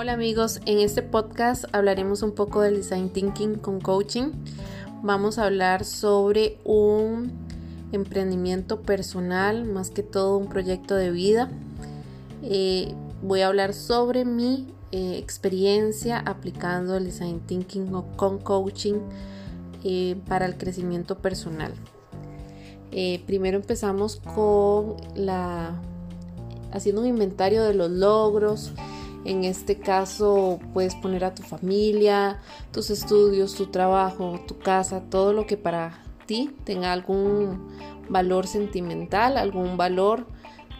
Hola amigos, en este podcast hablaremos un poco del design thinking con coaching. Vamos a hablar sobre un emprendimiento personal, más que todo un proyecto de vida. Eh, voy a hablar sobre mi eh, experiencia aplicando el design thinking con coaching eh, para el crecimiento personal. primero empezamos con la haciendo un inventario de los logros, en este caso puedes poner a tu familia, tus estudios, tu trabajo, tu casa, todo lo que para ti tenga algún valor sentimental, algún valor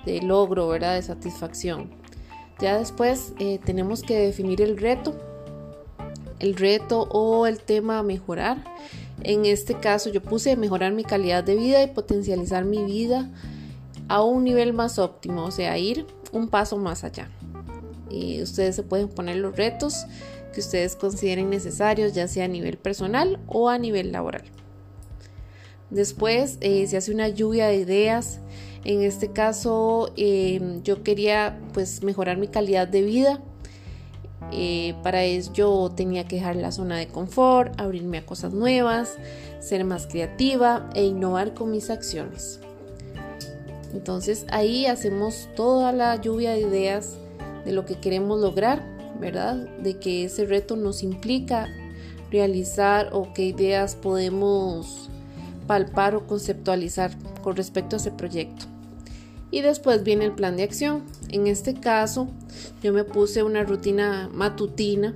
de logro, ¿verdad? De satisfacción. Ya después eh, tenemos que definir el reto, el reto o el tema a mejorar. En este caso yo puse mejorar mi calidad de vida y potencializar mi vida a un nivel más óptimo, o sea, ir un paso más allá ustedes se pueden poner los retos que ustedes consideren necesarios, ya sea a nivel personal o a nivel laboral. Después eh, se hace una lluvia de ideas. En este caso em, yo quería pues mejorar mi calidad de vida. Eh, para ello tenía que dejar la zona de confort, abrirme a cosas nuevas, ser más creativa e innovar con mis acciones. Entonces ahí hacemos toda la lluvia de ideas de lo que queremos lograr, ¿verdad? De que ese reto nos implica realizar o qué ideas podemos palpar o conceptualizar con respecto a ese proyecto. Y después viene el plan de acción. En este caso, yo me puse una rutina matutina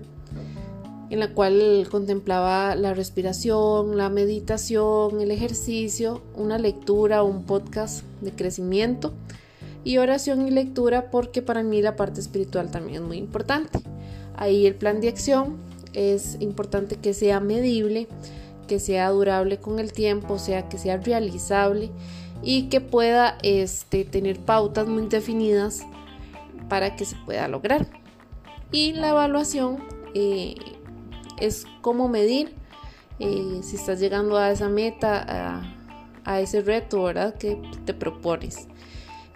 en la cual contemplaba la respiración, la meditación, el ejercicio, una lectura, un podcast de crecimiento y oración y lectura porque para mí la parte espiritual también es muy importante. Ahí el plan de acción es importante que sea medible, que sea durable con el tiempo, o sea, que sea realizable y que pueda este, tener pautas muy definidas para que se pueda lograr. Y la evaluación eh, es cómo medir eh, si estás llegando a esa meta, a, a ese reto, ¿verdad? Que te propones.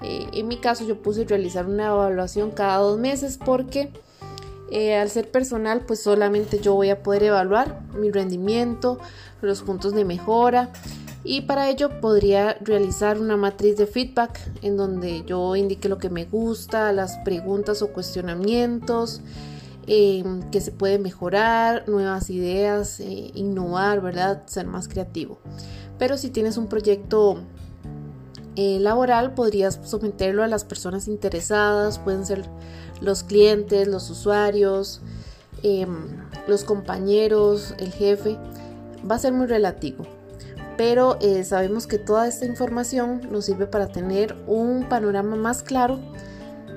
Eh, en mi caso yo puse realizar una evaluación cada dos meses porque eh, al ser personal pues solamente yo voy a poder evaluar mi rendimiento, los puntos de mejora y para ello podría realizar una matriz de feedback en donde yo indique lo que me gusta, las preguntas o cuestionamientos, em, que se puede mejorar, nuevas ideas, eh, innovar, ¿verdad? Ser más creativo. Pero si tienes un proyecto eh, laboral podrías someterlo a las personas interesadas, pueden ser los clientes, los usuarios, em, los compañeros, el jefe, va a ser muy relativo. Pero eh, sabemos que toda esta información nos sirve para tener un panorama más claro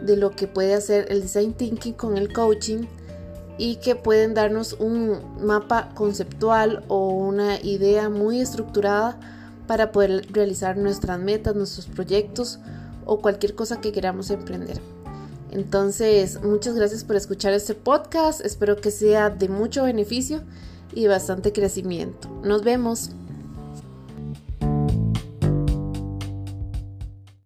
de lo que puede hacer el design thinking con el coaching y que pueden darnos un mapa conceptual o una idea muy estructurada para poder realizar nuestras metas, nuestros proyectos o cualquier cosa que queramos emprender. Entonces, muchas gracias por escuchar este podcast. Espero que sea de mucho beneficio y bastante crecimiento. Nos vemos.